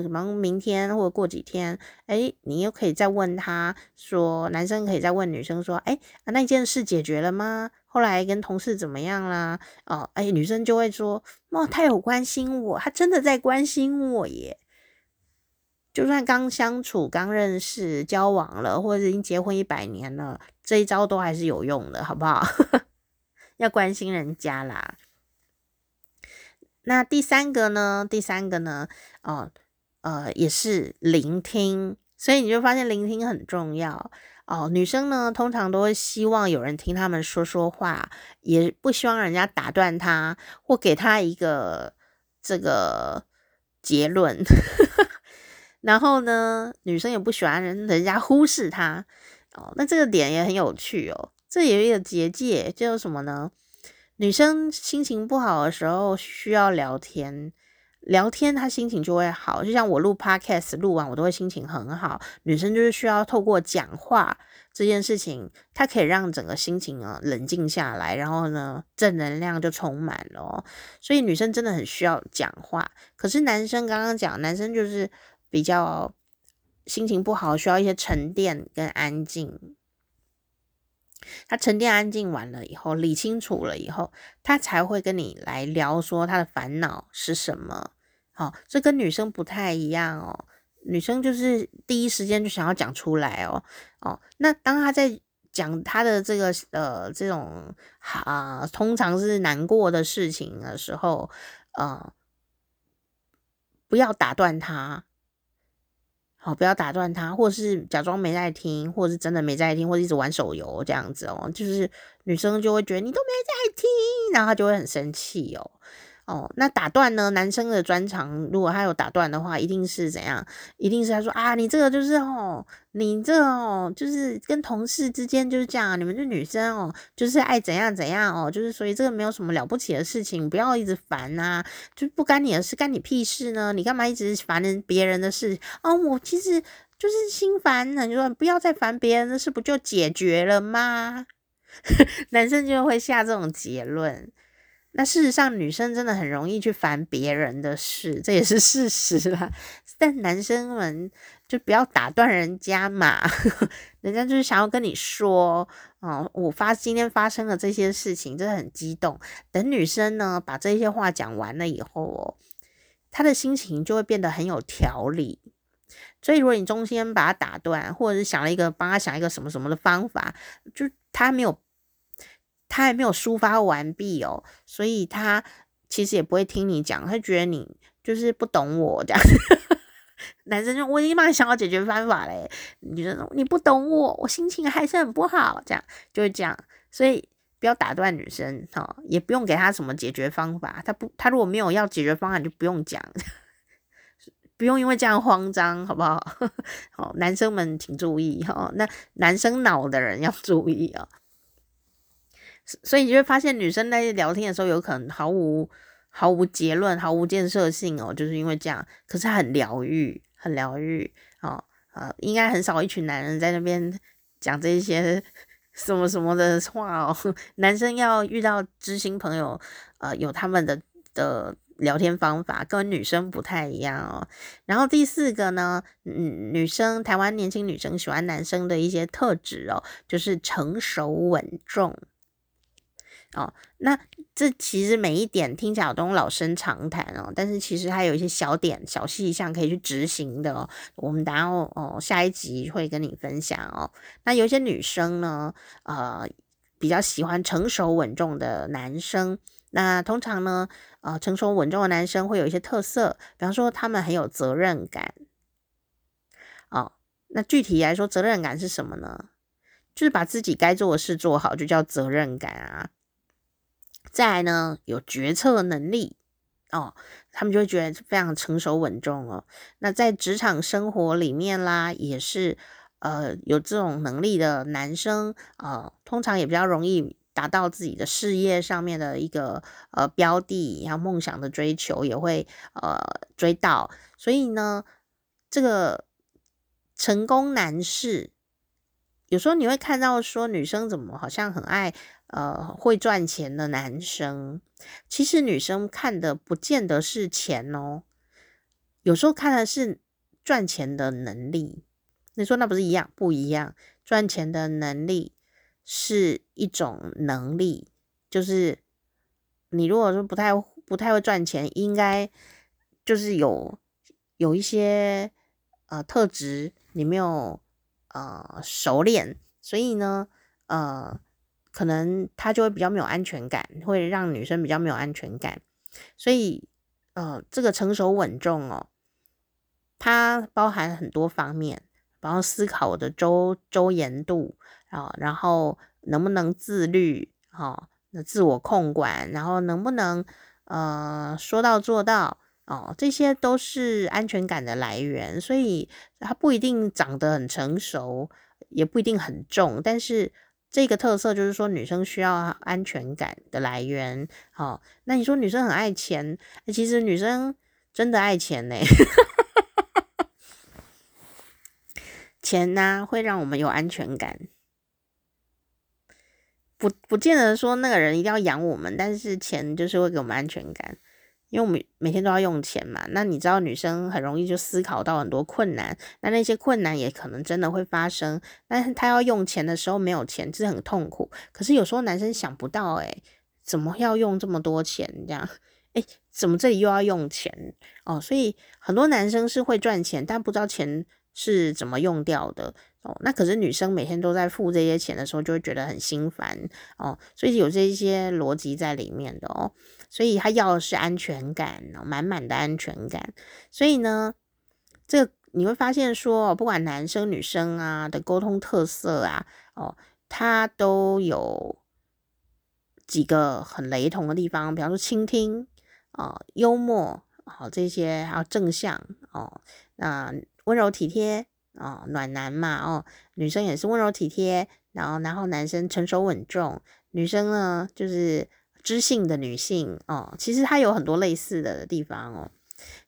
A: 忙明天或者过几天，哎，你又可以再问他说，男生可以再问女生说，哎，那件事解决了吗？后来跟同事怎么样啦？哦，哎，女生就会说，哦，他有关心我，他真的在关心我耶。就算刚相处、刚认识、交往了，或者已经结婚一百年了，这一招都还是有用的，好不好？[laughs] 要关心人家啦。那第三个呢？第三个呢？哦，呃，也是聆听，所以你就发现聆听很重要哦。女生呢，通常都会希望有人听他们说说话，也不希望人家打断她或给她一个这个结论。[laughs] 然后呢，女生也不喜欢人人家忽视她哦。那这个点也很有趣哦。这也有一个结界，叫什么呢？女生心情不好的时候需要聊天，聊天她心情就会好。就像我录 podcast 录完，我都会心情很好。女生就是需要透过讲话这件事情，她可以让整个心情啊冷静下来，然后呢正能量就充满了。所以女生真的很需要讲话。可是男生刚刚讲，男生就是比较心情不好，需要一些沉淀跟安静。他沉淀安静完了以后，理清楚了以后，他才会跟你来聊说他的烦恼是什么。好、哦，这跟女生不太一样哦。女生就是第一时间就想要讲出来哦。哦，那当他在讲他的这个呃这种啊、通常是难过的事情的时候，呃，不要打断他。好，不要打断他，或是假装没在听，或是真的没在听，或者一直玩手游这样子哦。就是女生就会觉得你都没在听，然后她就会很生气哦。哦，那打断呢？男生的专长，如果他有打断的话，一定是怎样？一定是他说啊，你这个就是哦，你这哦，就是跟同事之间就是这样，你们这女生哦，就是爱怎样怎样哦，就是所以这个没有什么了不起的事情，不要一直烦啊，就不干你的事，干你屁事呢？你干嘛一直烦人别人的事？哦，我其实就是心烦，你说不要再烦别人的事，不就解决了吗？[laughs] 男生就会下这种结论。那事实上，女生真的很容易去烦别人的事，这也是事实啦。但男生们就不要打断人家嘛，[laughs] 人家就是想要跟你说，哦，我发今天发生了这些事情，真的很激动。等女生呢把这些话讲完了以后哦，她的心情就会变得很有条理。所以，如果你中间把她打断，或者是想了一个帮她想一个什么什么的方法，就她没有。他还没有抒发完毕哦，所以他其实也不会听你讲，他觉得你就是不懂我这样。[laughs] 男生就我已经帮你想好解决方法嘞，女生说你不懂我，我心情还是很不好，这样就会这样。所以不要打断女生哈，也不用给他什么解决方法。他不，他如果没有要解决方案，就不用讲，[laughs] 不用因为这样慌张，好不好？[laughs] 好，男生们请注意哈，那男生脑的人要注意啊。所以你就会发现，女生在聊天的时候，有可能毫无毫无结论、毫无建设性哦，就是因为这样。可是很疗愈，很疗愈哦。呃，应该很少一群男人在那边讲这些什么什么的话哦。[laughs] 男生要遇到知心朋友，呃，有他们的的聊天方法，跟女生不太一样哦。然后第四个呢，嗯，女生台湾年轻女生喜欢男生的一些特质哦，就是成熟稳重。哦，那这其实每一点听起来都老生常谈哦，但是其实还有一些小点、小细项可以去执行的哦。我们等下哦，下一集会跟你分享哦。那有一些女生呢，呃，比较喜欢成熟稳重的男生。那通常呢，呃，成熟稳重的男生会有一些特色，比方说他们很有责任感。哦，那具体来说，责任感是什么呢？就是把自己该做的事做好，就叫责任感啊。再呢，有决策能力哦，他们就会觉得非常成熟稳重哦。那在职场生活里面啦，也是呃有这种能力的男生，呃，通常也比较容易达到自己的事业上面的一个呃标的，然后梦想的追求也会呃追到。所以呢，这个成功男士，有时候你会看到说，女生怎么好像很爱。呃，会赚钱的男生，其实女生看的不见得是钱哦，有时候看的是赚钱的能力。你说那不是一样？不一样。赚钱的能力是一种能力，就是你如果说不太不太会赚钱，应该就是有有一些呃特质你没有呃熟练，所以呢，呃。可能他就会比较没有安全感，会让女生比较没有安全感。所以，呃，这个成熟稳重哦，它包含很多方面，包括思考的周周延度啊，然后能不能自律，哈，那自我控管，然后能不能呃说到做到哦，这些都是安全感的来源。所以，他不一定长得很成熟，也不一定很重，但是。这个特色就是说，女生需要安全感的来源。好，那你说女生很爱钱，其实女生真的爱钱呢。[laughs] 钱呢，会让我们有安全感，不不见得说那个人一定要养我们，但是钱就是会给我们安全感。因为我们每天都要用钱嘛，那你知道女生很容易就思考到很多困难，那那些困难也可能真的会发生。但是她要用钱的时候没有钱，是很痛苦。可是有时候男生想不到，诶，怎么要用这么多钱？这样，诶，怎么这里又要用钱？哦，所以很多男生是会赚钱，但不知道钱是怎么用掉的。哦，那可是女生每天都在付这些钱的时候，就会觉得很心烦哦。所以有这些逻辑在里面的哦。所以他要的是安全感，满满的安全感。所以呢，这你会发现说，不管男生女生啊的沟通特色啊，哦，他都有几个很雷同的地方。比方说倾听哦，幽默，好、哦、这些还有正向哦，那温柔体贴哦，暖男嘛哦，女生也是温柔体贴，然后然后男生成熟稳重，女生呢就是知性的女性哦，其实它有很多类似的地方哦。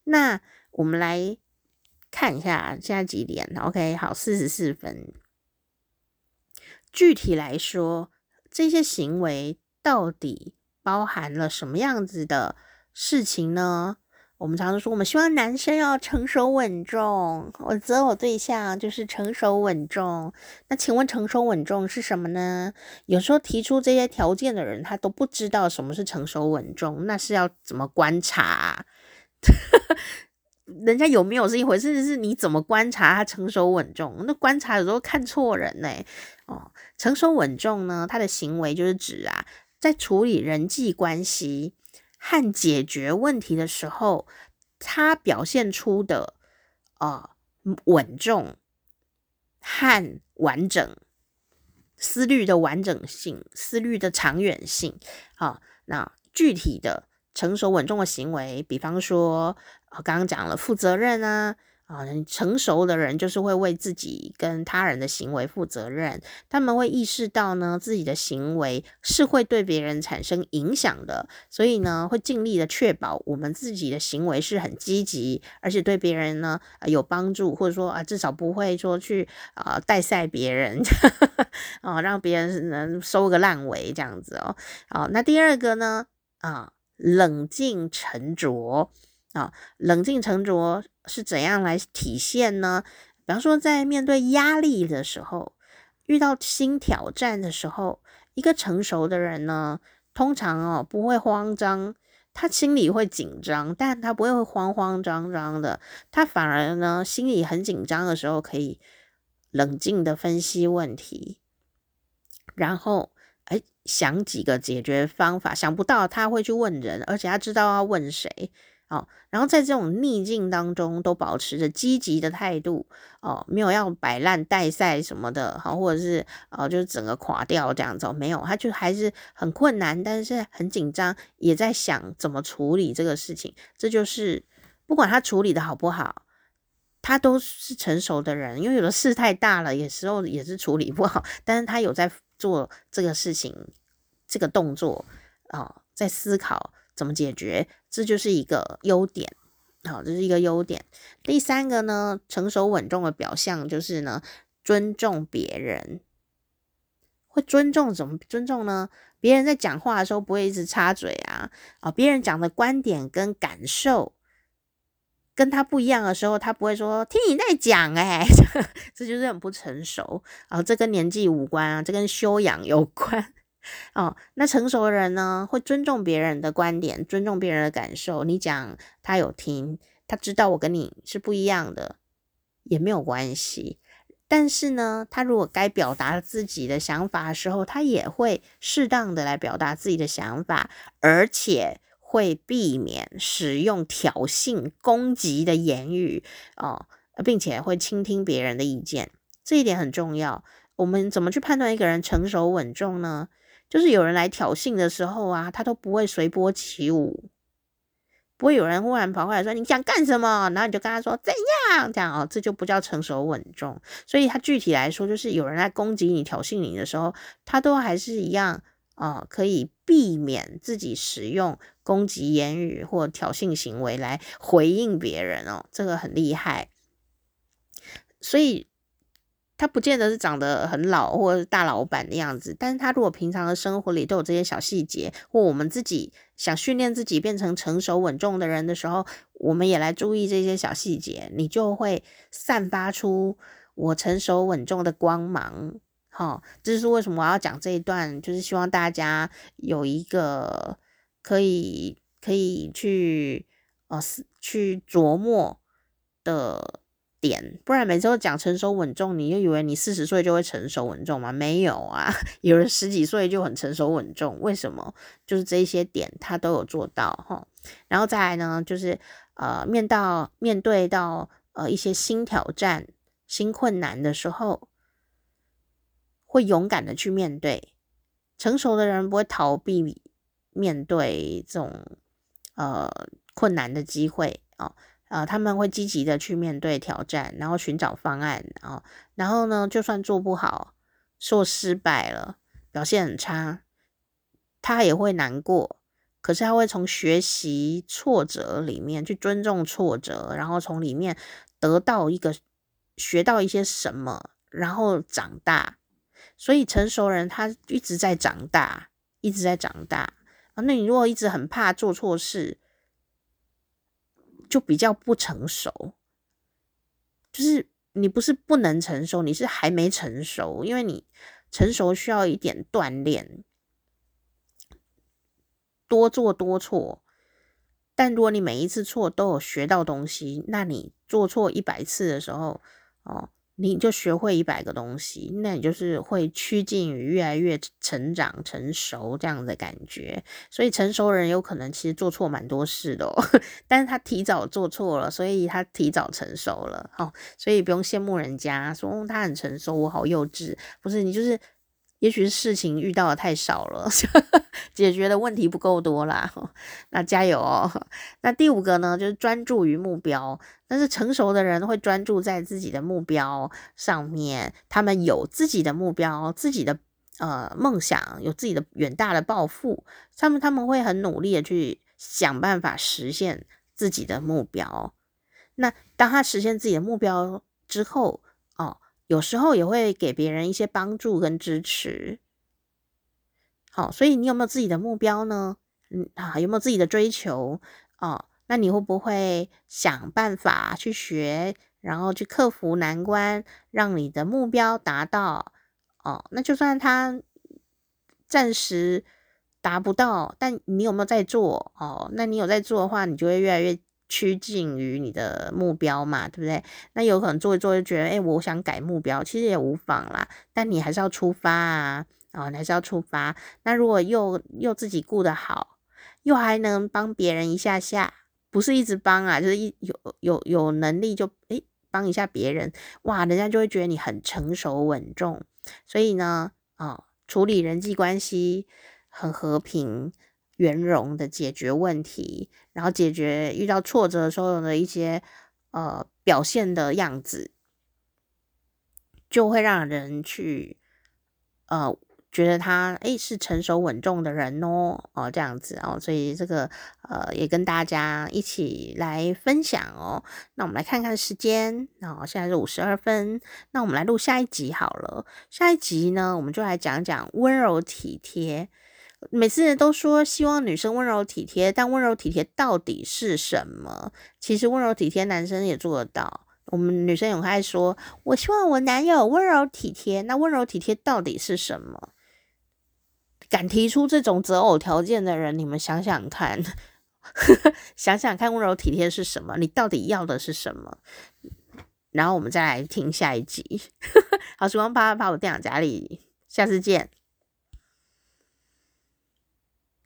A: 那我们来看一下现在几点？OK，好，四十四分。具体来说，这些行为到底包含了什么样子的事情呢？我们常常说，我们希望男生要成熟稳重，我择偶对象就是成熟稳重。那请问，成熟稳重是什么呢？有时候提出这些条件的人，他都不知道什么是成熟稳重，那是要怎么观察？[laughs] 人家有没有是一回事，是你怎么观察他成熟稳重？那观察有时候看错人呢。哦，成熟稳重呢，他的行为就是指啊，在处理人际关系和解决问题的时候，他表现出的呃稳重和完整思虑的完整性、思虑的长远性。啊，那具体的成熟稳重的行为，比方说，我刚刚讲了负责任啊。啊，成熟的人就是会为自己跟他人的行为负责任，他们会意识到呢，自己的行为是会对别人产生影响的，所以呢，会尽力的确保我们自己的行为是很积极，而且对别人呢有帮助，或者说啊，至少不会说去啊带赛别人，啊，让别人能收个烂尾这样子哦。好，那第二个呢，啊，冷静沉着。啊，冷静沉着是怎样来体现呢？比方说，在面对压力的时候，遇到新挑战的时候，一个成熟的人呢，通常哦不会慌张，他心里会紧张，但他不会慌慌张张的，他反而呢心里很紧张的时候，可以冷静的分析问题，然后哎想几个解决方法，想不到他会去问人，而且他知道要问谁。哦，然后在这种逆境当中，都保持着积极的态度哦，没有要摆烂、带赛什么的，好，或者是哦，就是整个垮掉这样子，没有，他就还是很困难，但是很紧张，也在想怎么处理这个事情。这就是不管他处理的好不好，他都是成熟的人，因为有的事太大了，有时候也是处理不好，但是他有在做这个事情，这个动作啊、哦，在思考。怎么解决？这就是一个优点，好，这是一个优点。第三个呢，成熟稳重的表象就是呢，尊重别人，会尊重怎么尊重呢？别人在讲话的时候不会一直插嘴啊，啊，别人讲的观点跟感受跟他不一样的时候，他不会说听你在讲，欸，哎，[laughs] 这就是很不成熟啊。这跟年纪无关啊，这跟修养有关。哦，那成熟的人呢，会尊重别人的观点，尊重别人的感受。你讲他有听，他知道我跟你是不一样的，也没有关系。但是呢，他如果该表达自己的想法的时候，他也会适当的来表达自己的想法，而且会避免使用挑衅、攻击的言语哦，并且会倾听别人的意见。这一点很重要。我们怎么去判断一个人成熟稳重呢？就是有人来挑衅的时候啊，他都不会随波起舞，不会有人忽然跑过来说你想干什么，然后你就跟他说怎样这样哦，这就不叫成熟稳重。所以他具体来说，就是有人来攻击你、挑衅你的时候，他都还是一样、哦，可以避免自己使用攻击言语或挑衅行为来回应别人哦，这个很厉害。所以。他不见得是长得很老或者是大老板的样子，但是他如果平常的生活里都有这些小细节，或我们自己想训练自己变成成熟稳重的人的时候，我们也来注意这些小细节，你就会散发出我成熟稳重的光芒。好，这是为什么我要讲这一段，就是希望大家有一个可以可以去呃去琢磨的。点，不然每次都讲成熟稳重，你就以为你四十岁就会成熟稳重吗？没有啊，[laughs] 有人十几岁就很成熟稳重，为什么？就是这些点他都有做到哈。然后再来呢，就是呃，面到面对到呃一些新挑战、新困难的时候，会勇敢的去面对。成熟的人不会逃避面对这种呃困难的机会哦，呃，他们会积极的去面对挑战，然后寻找方案啊，然后呢，就算做不好，说失败了，表现很差，他也会难过，可是他会从学习挫折里面去尊重挫折，然后从里面得到一个学到一些什么，然后长大。所以成熟人他一直在长大，一直在长大啊。那你如果一直很怕做错事，就比较不成熟。就是你不是不能成熟，你是还没成熟，因为你成熟需要一点锻炼，多做多错。但如果你每一次错都有学到东西，那你做错一百次的时候，哦。你就学会一百个东西，那你就是会趋近于越来越成长成熟这样的感觉。所以成熟人有可能其实做错蛮多事的哦，[laughs] 但是他提早做错了，所以他提早成熟了。哦，所以不用羡慕人家说他很成熟，我好幼稚。不是，你就是。也许是事情遇到的太少了，[laughs] 解决的问题不够多啦。[laughs] 那加油哦。[laughs] 那第五个呢，就是专注于目标。但是成熟的人会专注在自己的目标上面，他们有自己的目标，自己的呃梦想，有自己的远大的抱负。他们他们会很努力的去想办法实现自己的目标。那当他实现自己的目标之后，有时候也会给别人一些帮助跟支持，好，所以你有没有自己的目标呢？嗯啊，有没有自己的追求哦？那你会不会想办法去学，然后去克服难关，让你的目标达到？哦，那就算他暂时达不到，但你有没有在做？哦，那你有在做的话，你就会越来越。趋近于你的目标嘛，对不对？那有可能做一做就觉得，诶，我想改目标，其实也无妨啦。但你还是要出发啊，哦，你还是要出发。那如果又又自己顾得好，又还能帮别人一下下，不是一直帮啊，就是一有有有能力就诶帮一下别人，哇，人家就会觉得你很成熟稳重。所以呢，哦，处理人际关系很和平。圆融的解决问题，然后解决遇到挫折的时候的一些呃表现的样子，就会让人去呃觉得他诶是成熟稳重的人哦哦这样子哦，所以这个呃也跟大家一起来分享哦。那我们来看看时间，哦，现在是五十二分，那我们来录下一集好了。下一集呢，我们就来讲讲温柔体贴。每次都说希望女生温柔体贴，但温柔体贴到底是什么？其实温柔体贴男生也做得到。我们女生有爱说，我希望我男友温柔体贴。那温柔体贴到底是什么？敢提出这种择偶条件的人，你们想想看，[laughs] 想想看温柔体贴是什么？你到底要的是什么？然后我们再来听下一集。[laughs] 好，时光啪啪啪，我电脑夹里，下次见。